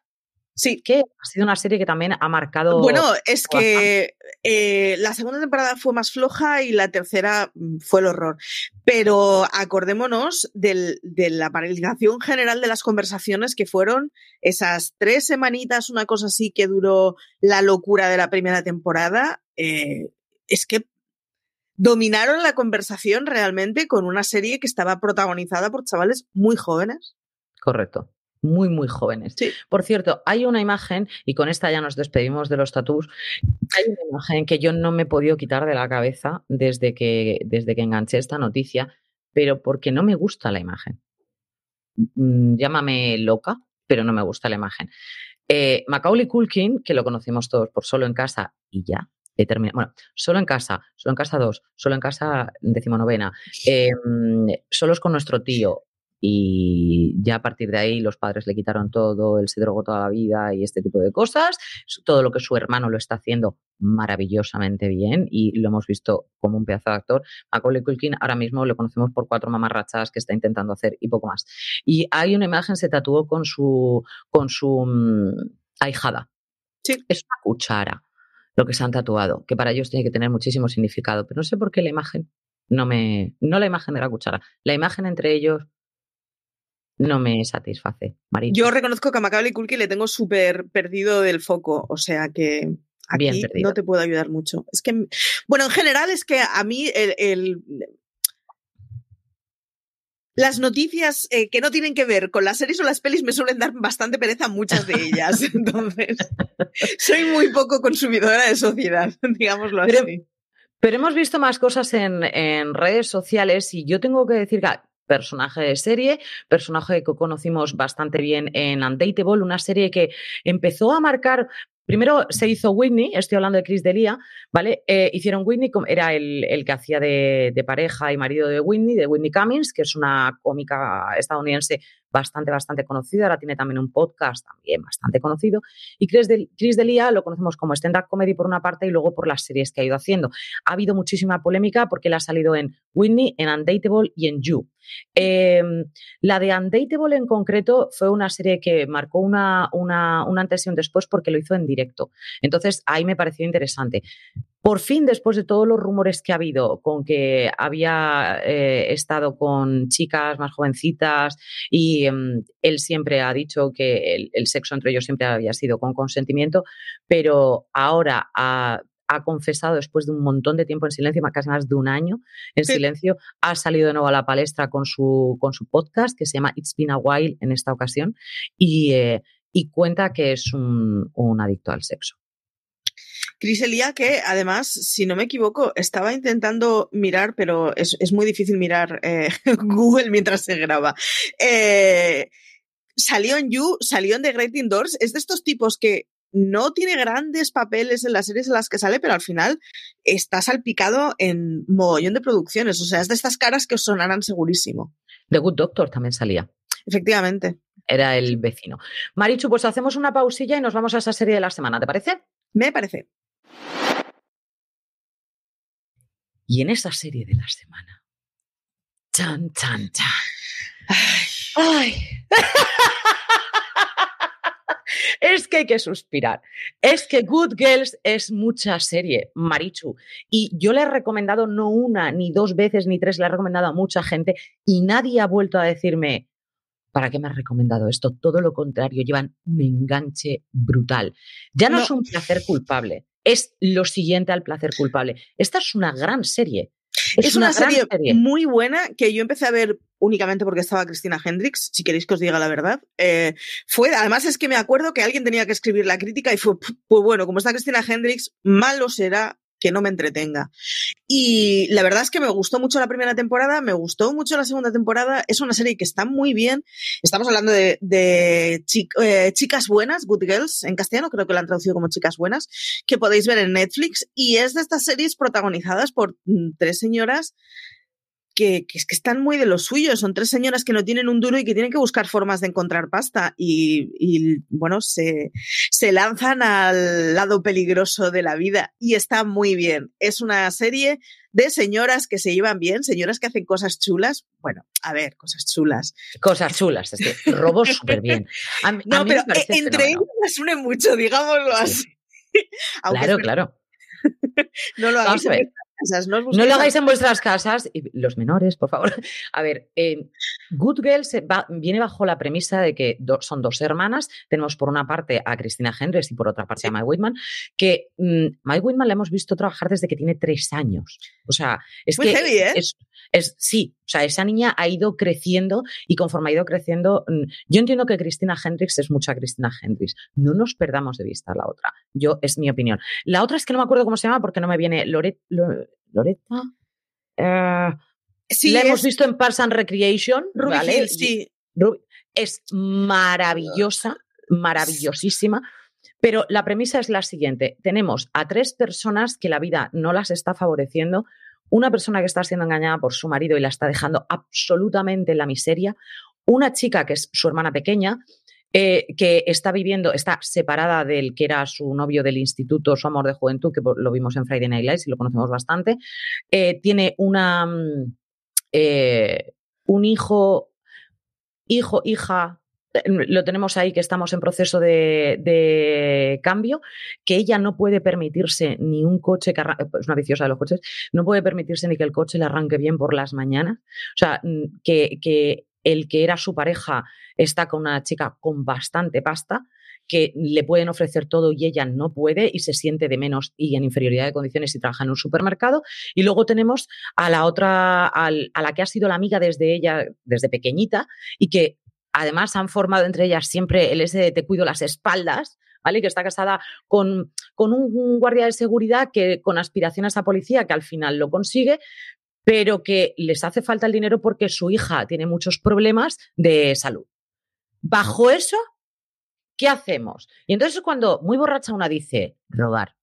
Sí. Que ha sido una serie que también ha marcado. Bueno, es que eh, la segunda temporada fue más floja y la tercera mm, fue el horror. Pero acordémonos de la paralización general de las conversaciones que fueron esas tres semanitas, una cosa así que duró la locura de la primera temporada. Eh, es que dominaron la conversación realmente con una serie que estaba protagonizada por chavales muy jóvenes. Correcto muy, muy jóvenes. Por cierto, hay una imagen, y con esta ya nos despedimos de los tatús, hay una imagen que yo no me he podido quitar de la cabeza desde que, desde que enganché esta noticia, pero porque no me gusta la imagen. Mm, llámame loca, pero no me gusta la imagen. Eh, Macaulay Culkin, que lo conocimos todos por solo en casa y ya, he terminado. Bueno, solo en casa, solo en casa dos, solo en casa decimonovena, eh, solos con nuestro tío, y ya a partir de ahí los padres le quitaron todo, él se drogó toda la vida y este tipo de cosas. Todo lo que su hermano lo está haciendo maravillosamente bien y lo hemos visto como un pedazo de actor. Macaulay Culkin ahora mismo lo conocemos por cuatro mamarrachas que está intentando hacer y poco más. Y hay una imagen, se tatuó con su, con su mm, ahijada. Sí. Es una cuchara lo que se han tatuado, que para ellos tiene que tener muchísimo significado, pero no sé por qué la imagen no me, no la imagen de la cuchara, la imagen entre ellos no me satisface. Yo reconozco que a Macaulay Culkin le tengo súper perdido del foco, o sea que aquí no te puedo ayudar mucho. Es que, bueno, en general es que a mí el, las noticias eh, que no tienen que ver con las series o las pelis me suelen dar bastante pereza muchas de ellas. Entonces, soy muy poco consumidora de sociedad, digámoslo así. Pero hemos visto más cosas en, en, redes sociales y yo tengo que decir que personaje de serie, personaje que conocimos bastante bien en Undateable, una serie que empezó a marcar Primero se hizo Whitney, estoy hablando de Chris Delia, ¿vale? Eh, hicieron Whitney, era el, el que hacía de, pareja y marido de Whitney, de Whitney Cummings, que es una cómica estadounidense bastante, bastante conocida. Ahora tiene también un podcast también bastante conocido. Y Chris Delia lo conocemos como stand-up comedy por una parte y luego por las series que ha ido haciendo. Ha habido muchísima polémica porque él ha salido en Whitney, en Undateable y en You. Em, la de Undateable en concreto fue una serie que marcó una, una, una antes y un después porque lo hizo en directo. Entonces ahí me pareció interesante. Por fin, después de todos los rumores que ha habido con que había eh, estado con chicas más jovencitas y em, él siempre ha dicho que el, sexo entre ellos siempre había sido con consentimiento, pero ahora ha, confesado después de un montón de tiempo en silencio, casi más de un año en silencio, ha salido de nuevo a la palestra con su, con su podcast que se llama It's Been a While en esta ocasión y, eh, cuenta que es un adicto al sexo. Chris Elia, que además, si no me equivoco, estaba intentando mirar, pero es, muy difícil mirar eh, Google mientras se graba. Eh, salió en You, salió en The Great Indoors. Es de estos tipos que no tiene grandes papeles en las series en las que sale, pero al final está salpicado en mogollón de producciones. O sea, es de estas caras que os sonarán segurísimo. The Good Doctor también salía. Efectivamente. Era el vecino. Marichu, pues hacemos una pausilla y nos vamos a esa serie de la semana, ¿te parece? Me parece. Y en esa serie de la semana. Chan, chan, chan. Ay. es que hay que suspirar. Es que Good Girls es mucha serie, Marichu. Y yo le he recomendado no una, ni dos veces, ni tres, le he recomendado a mucha gente y nadie ha vuelto a decirme, ¿para qué me has recomendado esto? Todo lo contrario, llevan un enganche brutal. Ya no, es un placer culpable, es lo siguiente al placer culpable. Esta es una gran serie. Es, una, serie, muy buena que yo empecé a ver únicamente porque estaba Cristina Hendricks, si queréis que os diga la verdad. Eh, fue, además es que me acuerdo que alguien tenía que escribir la crítica y fue, pues bueno, como está Cristina Hendricks, malo será que no me entretenga. Y la verdad es que me gustó mucho la primera temporada, me gustó mucho la segunda temporada. Es una serie que está muy bien. Estamos hablando de, eh, Chicas Buenas, Good Girls, en castellano creo que la han traducido como Chicas Buenas, que podéis ver en Netflix. Y es de estas series protagonizadas por mm, tres señoras que, es que están muy de lo suyo. Son tres señoras que no tienen un duro y que tienen que buscar formas de encontrar pasta. Y, bueno, se, se lanzan al lado peligroso de la vida. Y está muy bien. Es una serie de señoras que se llevan bien, señoras que hacen cosas chulas. Bueno, a ver, cosas chulas. Cosas chulas, es robo súper bien. no, pero e, entre ellas las une mucho, digámoslo así. claro, claro. no lo hagáis no, lo hagáis en vuestras casas, y los menores, por favor. A ver, eh, Good Girls viene bajo la premisa de que son dos hermanas. Tenemos por una parte a Cristina Hendricks y por otra parte a Mike Whitman, que mm, Mike Whitman la hemos visto trabajar desde que tiene tres años. O sea, es que ¿eh? es, sí, o sea, esa niña ha ido creciendo y conforme ha ido creciendo, mm, yo entiendo que Cristina Hendricks es mucha Cristina Hendricks. No nos perdamos de vista la otra. Yo, es mi opinión. La otra es que no me acuerdo cómo se llama porque no me viene Loret, Loretta. Eh, sí, la hemos visto en Parks and Recreation. ¿vale? sí. Es maravillosa, maravillosísima. Pero la premisa es la siguiente. Tenemos a tres personas que la vida no las está favoreciendo. Una persona que está siendo engañada por su marido y la está dejando absolutamente en la miseria. Una chica que es su hermana pequeña, eh, que está viviendo, está separada del que era su novio del instituto, su amor de juventud, que lo vimos en Friday Night Lights y lo conocemos bastante. Eh, tiene una, mm, eh, un hijo, hijo, hija, lo tenemos ahí que estamos en proceso de, cambio, que ella no puede permitirse ni un coche que es una viciosa de los coches, no puede permitirse ni que el coche le arranque bien por las mañanas. O sea, que, que el que era su pareja está con una chica con bastante pasta, que le pueden ofrecer todo y ella no puede y se siente de menos y en inferioridad de condiciones y trabaja en un supermercado. Y luego tenemos a la otra, a la que ha sido la amiga desde ella, desde pequeñita, y que además han formado entre ellas siempre el ese de te cuido las espaldas, ¿vale? Que está casada con, con un guardia de seguridad que con aspiraciones a policía, que al final lo consigue, pero que les hace falta el dinero porque su hija tiene muchos problemas de salud. Bajo eso, ¿qué hacemos? Y entonces cuando muy borracha una dice, robar.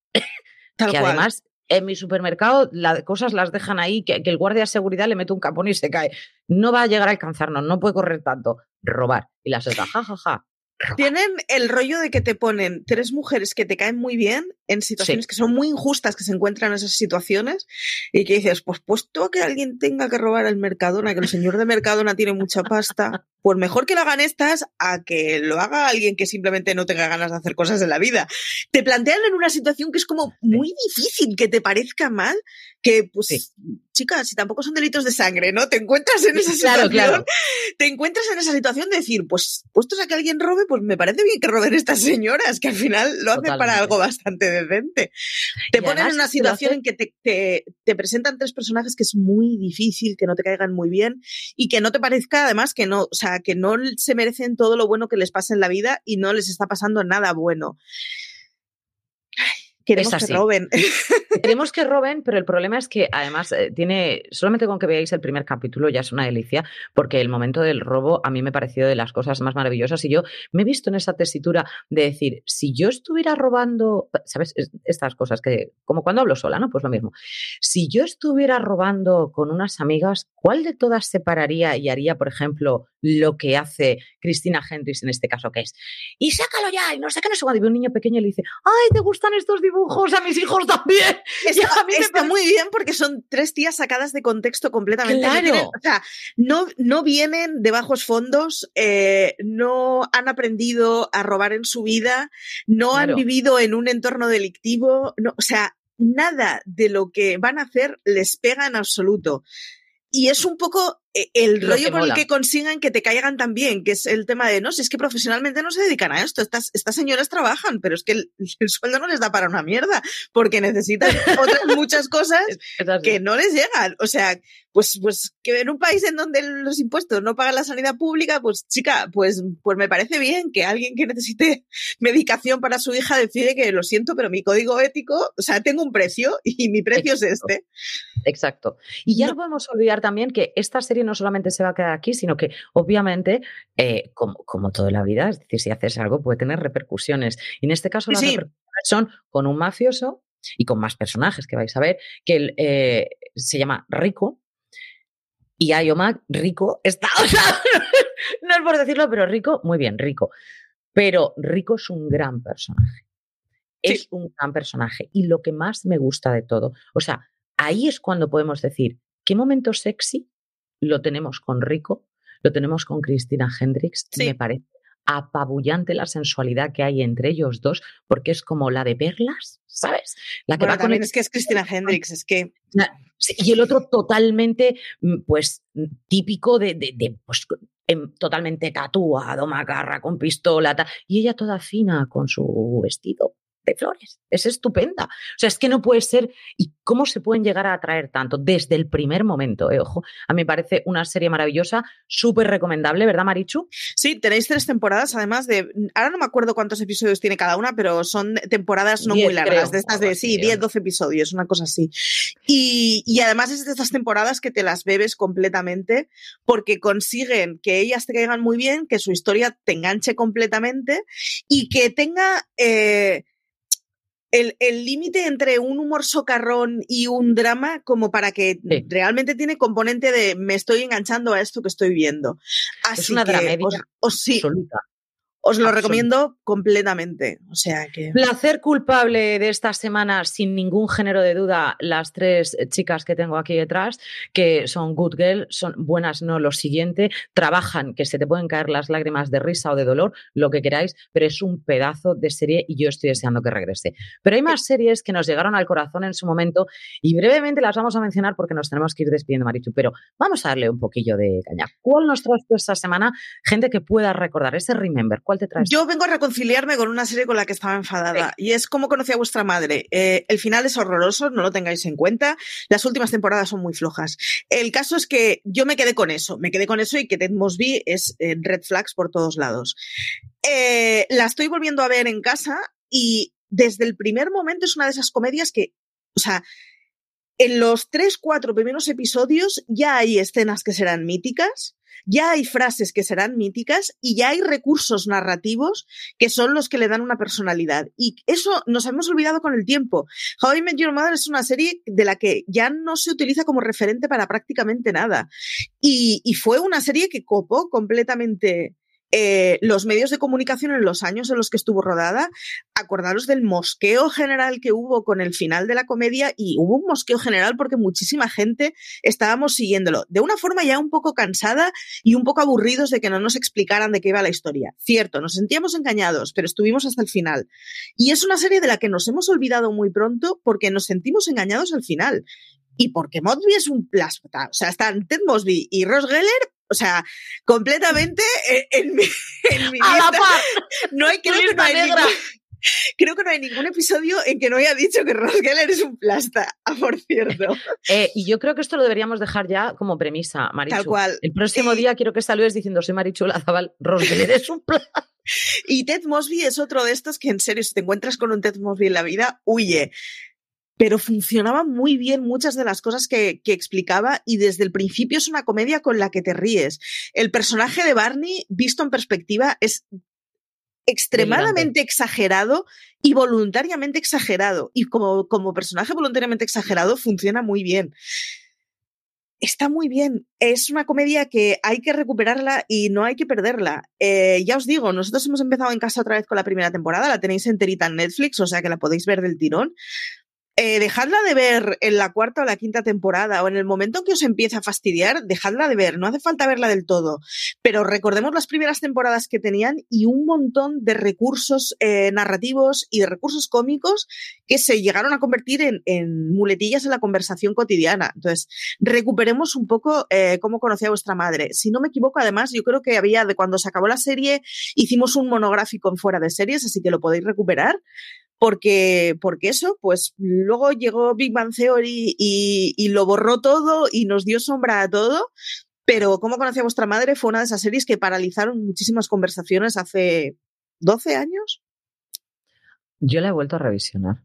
Tal que además en mi supermercado las cosas las dejan ahí, que, el guardia de seguridad le mete un capón y se cae. No va a llegar a alcanzarnos, no puede correr tanto. Robar. Y las otra, ja, ja, ja. Tienen el rollo de que te ponen tres mujeres que te caen muy bien en situaciones que son muy injustas, que se encuentran en esas situaciones, y que dices, pues puesto que alguien tenga que robar al Mercadona, que el señor de Mercadona tiene mucha pasta, pues mejor que lo hagan estas a que lo haga alguien que simplemente no tenga ganas de hacer cosas en la vida. Te plantean en una situación que es como muy difícil que te parezca mal, que pues chicas, si tampoco son delitos de sangre, ¿no? Te encuentras en esa situación, te encuentras en esa situación de decir, pues puestos a que alguien robe, pues me parece bien que roben estas señoras, que al final lo hacen para algo bastante decente. Te ponen en una situación en que te, te, presentan tres personajes que es muy difícil, que no te caigan muy bien y que no te parezca además que no, o sea, que no se merecen todo lo bueno que les pasa en la vida y no les está pasando nada bueno. Queremos que roben. Queremos que roben, pero el problema es que además eh, tiene, solamente con que veáis el primer capítulo ya es una delicia, porque el momento del robo a mí me ha parecido de las cosas más maravillosas y yo me he visto en esa tesitura de decir, si yo estuviera robando, ¿sabes? Estas cosas que, como cuando hablo sola, ¿no? Pues lo mismo. Si yo estuviera robando con unas amigas, ¿cuál de todas se pararía y haría, por ejemplo, lo que hace Cristina Hendricks en este caso, que es, y sácalo ya, y no sé qué, no sé cuando un niño pequeño le dice, ay, ¿te gustan estos dibujos? A mis hijos también. Está, muy bien porque son tres tías sacadas de contexto completamente. Claro. o sea, no, no vienen de bajos fondos, eh, no han aprendido a robar en su vida, no han vivido en un entorno delictivo, no, o sea, nada de lo que van a hacer les pega en absoluto. Y es un poco eh, el rollo por el que consigan que te caigan también, que es el tema de, no, si es que profesionalmente no se dedican a esto, estas, estas señoras trabajan, pero es que el, sueldo no les da para una mierda, porque necesitan otras muchas cosas que no les llegan. O sea, pues, pues que en un país en donde los impuestos no pagan la sanidad pública, pues chica, pues, pues me parece bien que alguien que necesite medicación para su hija decide que lo siento, pero mi código ético, o sea, tengo un precio y mi precio es este. Exacto. Y ya no podemos olvidar también que esta serie no solamente se va a quedar aquí, sino que obviamente, eh, como, como toda la vida, es decir, si haces algo puede tener repercusiones. Y en este caso las repercusiones son con un mafioso y con más personajes que vais a ver, que eh, se llama Rico. Y Ayoma, Rico, está, no es por decirlo, pero Rico, muy bien, Rico. Pero Rico es un gran personaje. Es un gran personaje. Y lo que más me gusta de todo, o sea, ahí es cuando podemos decir, ¿qué momento sexy lo tenemos con Rico, lo tenemos con Cristina Hendricks. Me parece apabullante la sensualidad que hay entre ellos dos, porque es como la de perlas, ¿sabes? La que también es que es Cristina Hendricks, es que... Y el otro totalmente, mm, pues, típico de, de, pues, em, totalmente tatuado, macarra, con pistola, y ella toda fina con su vestido de flores. Es estupenda. O sea, es que no puede ser. ¿Y cómo se pueden llegar a atraer tanto? Desde el primer momento, eh, ojo. A mí me parece una serie maravillosa, súper recomendable, ¿verdad, Marichu? Sí, tenéis tres temporadas, además de. Ahora no me acuerdo cuántos episodios tiene cada una, pero son temporadas no muy largas, de estas de, sí, 10, 12 episodios, una cosa así. Y, y además es de estas temporadas que te las bebes completamente porque consiguen que ellas te caigan muy bien, que su historia te enganche completamente y que tenga. Eh, el límite entre un humor socarrón y un drama como para que realmente tiene componente de me estoy enganchando a esto que estoy viendo. Así es una que os, sí, absoluta. Os lo recomiendo completamente. O sea que. Placer culpable de esta semana, sin ningún género de duda, las tres chicas que tengo aquí detrás, que son good girl, son buenas, no lo siguiente, trabajan, que se te pueden caer las lágrimas de risa o de dolor, lo que queráis, pero es un pedazo de serie y yo estoy deseando que regrese. Pero hay más series que nos llegaron al corazón en su momento y brevemente las vamos a mencionar porque nos tenemos que ir despidiendo, Marichu, pero vamos a darle un poquillo de caña. ¿Cuál nos traes esta semana? Gente que pueda recordar ese Remember. Yo vengo a reconciliarme con una serie con la que estaba enfadada y es cómo conocí a vuestra madre. Eh, el final es horroroso, no lo tengáis en cuenta. Las últimas temporadas son muy flojas. El caso es que yo me quedé con eso, me quedé con eso y que Ted Mosby es eh, red flags por todos lados. Eh, la estoy volviendo a ver en casa y desde el primer momento es una de esas comedias que, o sea, en los tres, cuatro primeros episodios ya hay escenas que serán míticas ya hay frases que serán míticas y ya hay recursos narrativos que son los que le dan una personalidad. Y eso nos hemos olvidado con el tiempo. How I Met Your Mother es una serie de la que ya no se utiliza como referente para prácticamente nada. Y, y fue una serie que copó completamente eh, los medios de comunicación en los años en los que estuvo rodada, acordaros del mosqueo general que hubo con el final de la comedia y hubo un mosqueo general porque muchísima gente estábamos siguiéndolo de una forma ya un poco cansada y un poco aburridos de que no nos explicaran de qué iba la historia. Cierto, nos sentíamos engañados, pero estuvimos hasta el final. Y es una serie de la que nos hemos olvidado muy pronto porque nos sentimos engañados al final. Y porque Mosby es un plasma. O sea, están Ted Mosby y Ross Geller o sea, completamente en, mi, en mi A la No hay, creo que no hay ningún, creo que no hay ningún episodio en que no haya dicho que Ross Geller es un plasta, por cierto. Eh, y yo creo que esto lo deberíamos dejar ya como premisa, Marichu. Tal cual. El próximo día quiero que saludes diciendo soy Marichu Lazabal, Ross Geller es un plasta. Y Ted Mosby es otro de estos que en serio, si te encuentras con un Ted Mosby en la vida, huye pero funcionaba muy bien muchas de las cosas que, explicaba y desde el principio es una comedia con la que te ríes. El personaje de Barney, visto en perspectiva, es extremadamente exagerado y voluntariamente exagerado. Y como, como personaje voluntariamente exagerado funciona muy bien. Está muy bien. Es una comedia que hay que recuperarla y no hay que perderla. Eh, ya os digo, nosotros hemos empezado en casa otra vez con la primera temporada, la tenéis enterita en Netflix, o sea que la podéis ver del tirón eh, dejadla de ver en la cuarta o la quinta temporada o en el momento en que os empieza a fastidiar, dejadla de ver, no hace falta verla del todo, pero recordemos las primeras temporadas que tenían y un montón de recursos eh, narrativos y de recursos cómicos que se llegaron a convertir en, muletillas en la conversación cotidiana. Entonces, recuperemos un poco eh, cómo conocía a vuestra madre. Si no me equivoco, además, yo creo que había, de cuando se acabó la serie, hicimos un monográfico en fuera de series, así que lo podéis recuperar porque, porque eso, pues luego llegó Big Bang Theory y, lo borró todo y nos dio sombra a todo. Pero ¿Cómo conocía a vuestra madre? Fue una de esas series que paralizaron muchísimas conversaciones hace 12 años. Yo la he vuelto a revisionar.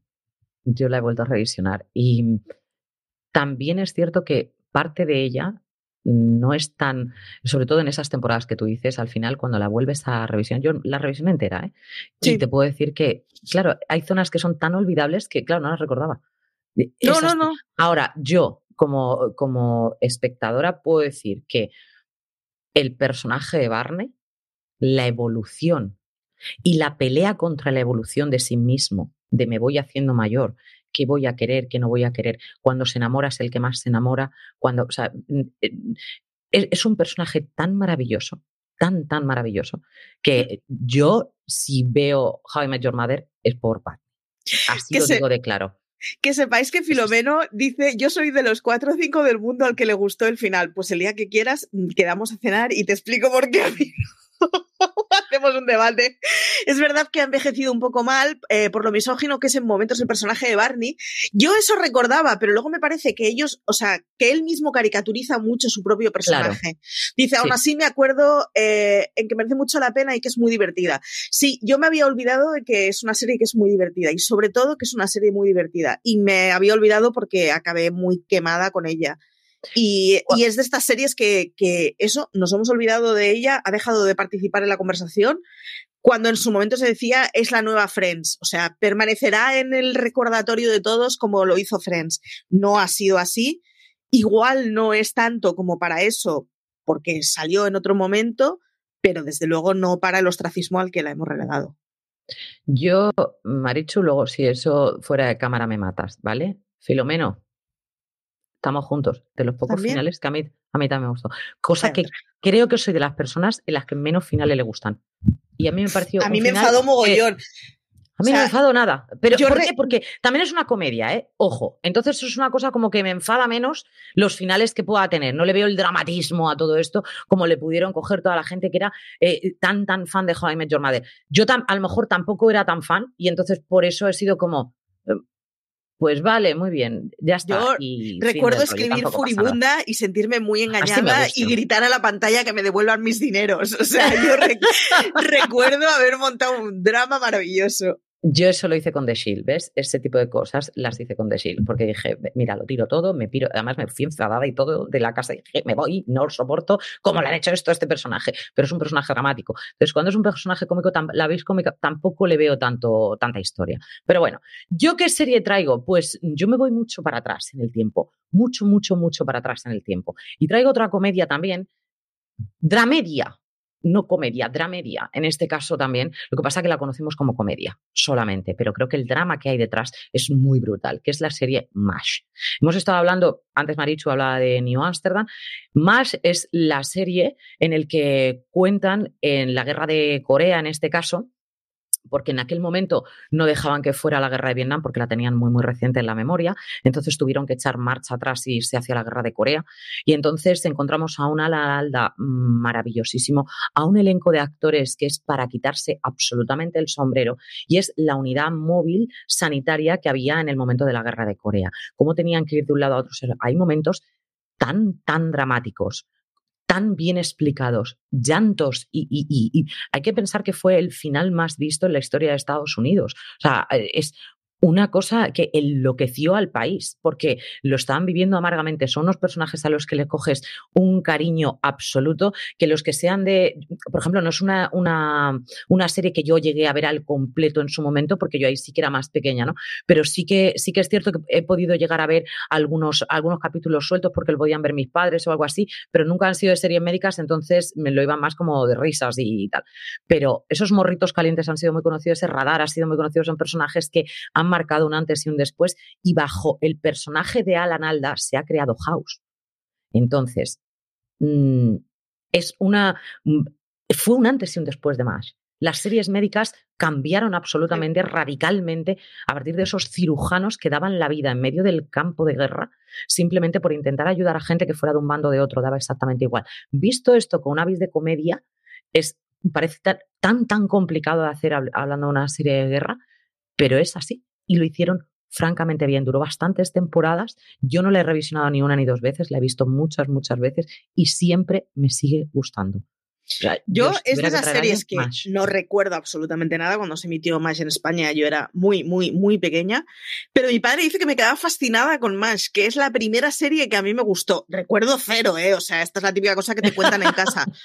Yo la he vuelto a revisionar. Y también es cierto que parte de ella no es tan, sobre todo en esas temporadas que tú dices, al final cuando la vuelves a revisión, yo la revisión entera, ¿eh? Y te puedo decir que, claro, hay zonas que son tan olvidables que, claro, no las recordaba. No, no, no. Ahora, yo como, como espectadora puedo decir que el personaje de Barney, la evolución y la pelea contra la evolución de sí mismo, de me voy haciendo mayor, qué voy a querer, qué no voy a querer. Cuando se enamora es el que más se enamora. Cuando, o sea, eh, es, un personaje tan maravilloso, tan, tan maravilloso, que yo si veo How I Met Your Mother es por Pat. Así lo digo de claro. Que sepáis que Filomeno dice, yo soy de los cuatro o cinco del mundo al que le gustó el final. Pues el día que quieras, mm, quedamos a cenar y te explico por qué a mí Hacemos un debate. Es verdad que ha envejecido un poco mal eh, por lo misógino que es en momentos el personaje de Barney. Yo eso recordaba, pero luego me parece que ellos, o sea, que él mismo caricaturiza mucho su propio personaje. Dice, aún así me acuerdo eh, en que merece mucho la pena y que es muy divertida. Sí, yo me había olvidado de que es una serie que es muy divertida y sobre todo que es una serie muy divertida. Y me había olvidado porque acabé muy quemada con ella. Y, es de estas series que, eso, nos hemos olvidado de ella, ha dejado de participar en la conversación, cuando en su momento se decía es la nueva Friends, o sea, permanecerá en el recordatorio de todos como lo hizo Friends. No ha sido así, igual no es tanto como para eso, porque salió en otro momento, pero desde luego no para el ostracismo al que la hemos relegado. Yo, Marichu, luego si eso fuera de cámara me matas, ¿vale? Filomeno, estamos juntos. De los pocos finales que a mí, a mí también me gustó. Cosa que creo que soy de las personas en las que menos finales le gustan. Y a mí me pareció. A mí me enfadó mogollón. a mí no me enfado nada. Pero ¿por qué? Porque también es una comedia, ¿eh? Ojo. Entonces eso es una cosa como que me enfada menos los finales que pueda tener. No le veo el dramatismo a todo esto como le pudieron coger toda la gente que era eh, tan, tan fan de How I Met Your Mother. Yo a lo mejor tampoco era tan fan y entonces por eso he sido como, pues vale, muy bien, ya está. Yo recuerdo escribir furibunda y sentirme muy engañada y gritar a la pantalla que me devuelvan mis dineros. O sea, yo recuerdo haber montado un drama maravilloso. Yo eso lo hice con The Shield, ¿ves? Ese tipo de cosas las hice con The Shield, porque dije, mira, lo tiro todo, me piro, además me fui enfadada y todo de la casa, dije, me voy, no lo soporto, ¿cómo le han hecho esto a este personaje? Pero es un personaje dramático. Entonces, cuando es un personaje cómico, la veis cómica, tampoco le veo tanto, tanta historia. Pero bueno, ¿yo qué serie traigo? Pues yo me voy mucho para atrás en el tiempo, mucho, mucho, mucho para atrás en el tiempo. Y traigo otra comedia también, Dramedia, no comedia, dramedia, en este caso también. Lo que pasa es que la conocemos como comedia solamente, pero creo que el drama que hay detrás es muy brutal, que es la serie MASH. Hemos estado hablando, antes Marichu hablaba de New Amsterdam, MASH es la serie en el que cuentan en la guerra de Corea, en este caso, porque en aquel momento no dejaban que fuera la guerra de Vietnam porque la tenían muy, muy reciente en la memoria. Entonces tuvieron que echar marcha atrás y irse hacia la guerra de Corea. Y entonces encontramos a un ala alda maravillosísimo, a un elenco de actores que es para quitarse absolutamente el sombrero y es la unidad móvil sanitaria que había en el momento de la guerra de Corea. Cómo tenían que ir de un lado a otro. Hay momentos tan, tan dramáticos tan bien explicados, llantos y, hay que pensar que fue el final más visto en la historia de Estados Unidos. O sea, eh, es una cosa que enloqueció al país, porque lo estaban viviendo amargamente. Son unos personajes a los que le coges un cariño absoluto, que los que sean de, por ejemplo, no es una, una, una serie que yo llegué a ver al completo en su momento, porque yo ahí sí que era más pequeña, ¿no? Pero sí que, sí que es cierto que he podido llegar a ver algunos, algunos capítulos sueltos porque lo podían ver mis padres o algo así, pero nunca han sido de series médicas, entonces me lo iban más como de risas y tal. Pero esos morritos calientes han sido muy conocidos, ese radar ha sido muy conocido, son personajes que han marcado un antes y un después, y bajo el personaje de Alan Alda se ha creado House. Entonces, mm, es una, mm, fue un antes y un después de más. Las series médicas cambiaron absolutamente, radicalmente, a partir de esos cirujanos que daban la vida en medio del campo de guerra, simplemente por intentar ayudar a gente que fuera de un bando o de otro, daba exactamente igual. Visto esto con una vis de comedia, es, parece tan, tan complicado de hacer hablando de una serie de guerra, pero es así. Y lo hicieron francamente bien. Duró bastantes temporadas. Yo no la he revisionado ni una ni dos veces, la he visto muchas, muchas veces y siempre me sigue gustando yo es de esas series que no recuerdo absolutamente nada cuando se emitió MASH en España. Yo era muy, muy, muy pequeña. Pero mi padre dice que me quedaba fascinada con MASH, que es la primera serie que a mí me gustó. Recuerdo cero, ¿eh? O sea, esta es la típica cosa que te cuentan en casa.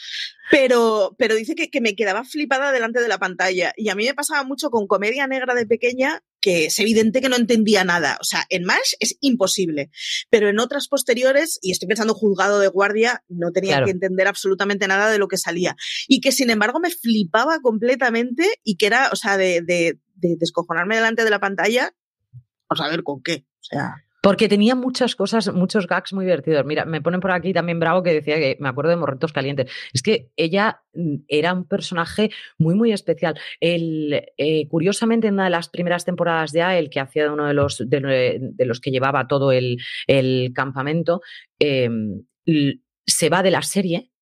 Pero, pero dice que, que me quedaba flipada delante de la pantalla. Y a mí me pasaba mucho con comedia negra de pequeña que es evidente que no entendía nada. O sea, en MASH es imposible, pero en otras posteriores, y estoy pensando juzgado de guardia, no tenía que entender absolutamente nada de lo que salía. Y que sin embargo me flipaba completamente y que era, o sea, de, de, de descojonarme delante de la pantalla, a saber con qué. O sea. Porque tenía muchas cosas, muchos gags muy divertidos. Mira, me ponen por aquí también Bravo que decía que me acuerdo de Morretos Calientes. Es que ella mm, era un personaje muy, muy especial. El, eh, curiosamente, en una de las primeras temporadas ya, el que hacía uno de los, de, los que llevaba todo el, campamento, em, se va de la serie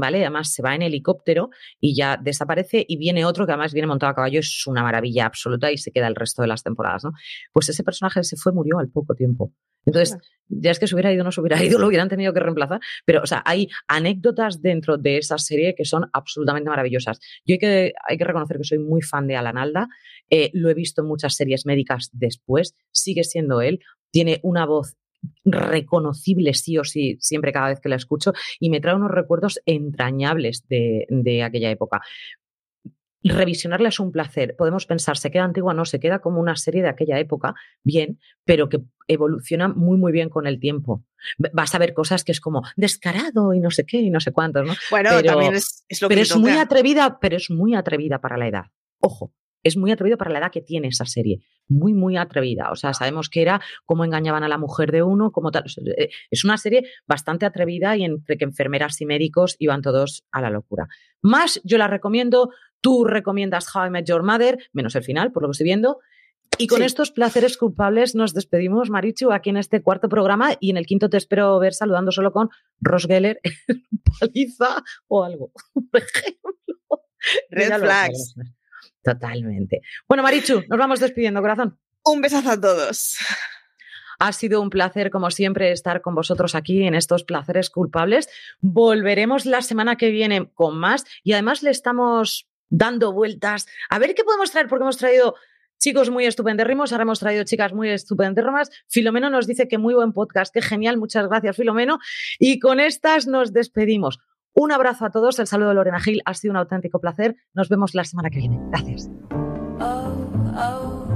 ¿vale? Además se va en helicóptero y ya desaparece y viene otro que además viene montado a caballo, es una maravilla absoluta y se queda el resto de las temporadas, ¿no? Pues ese personaje se fue, murió al poco tiempo. Entonces, ya es que se hubiera ido o no se hubiera ido, lo hubieran tenido que reemplazar, pero, o sea, hay anécdotas dentro de esa serie que son absolutamente maravillosas. Yo hay que, hay que reconocer que soy muy fan de Alan Alda, eh, lo he visto en muchas series médicas después, sigue siendo él, tiene una voz reconocible sí o sí siempre cada vez que la escucho y me trae unos recuerdos entrañables de, aquella época. Revisionarla es un placer. Podemos pensar, se queda antigua, no, se queda como una serie de aquella época, bien, pero que evoluciona muy, muy bien con el tiempo. Vas a ver cosas que es como descarado y no sé qué y no sé cuántos, ¿no? Bueno, también es, lo que Pero es muy atrevida, pero es muy atrevida para la edad. Ojo, es muy atrevido para la edad que tiene esa serie. Muy, muy atrevida. O sea, sabemos que era cómo engañaban a la mujer de uno, como tal. Eh, es una serie bastante atrevida y entre que enfermeras y médicos iban todos a la locura. Más, yo la recomiendo. Tú recomiendas How I Met Your Mother, menos el final, por lo que estoy viendo. Y con estos placeres culpables nos despedimos, Marichu, aquí en este cuarto programa y en el quinto te espero ver saludando solo con Ross Geller, paliza o algo, por ejemplo. Red flags. Totalmente. Bueno, Marichu, nos vamos despidiendo, corazón. Un besazo a todos. Ha sido un placer, como siempre, estar con vosotros aquí en estos placeres culpables. Volveremos la semana que viene con más y además le estamos dando vueltas a ver qué podemos traer, porque hemos traído chicos muy estupendérrimos, ahora hemos traído chicas muy estupendérrimas. Filomeno nos dice que muy buen podcast, qué genial, muchas gracias Filomeno. Y con estas nos despedimos. Un abrazo a todos, el saludo de Lorena Gil, ha sido un auténtico placer. Nos vemos la semana que viene. Gracias. Oh, oh,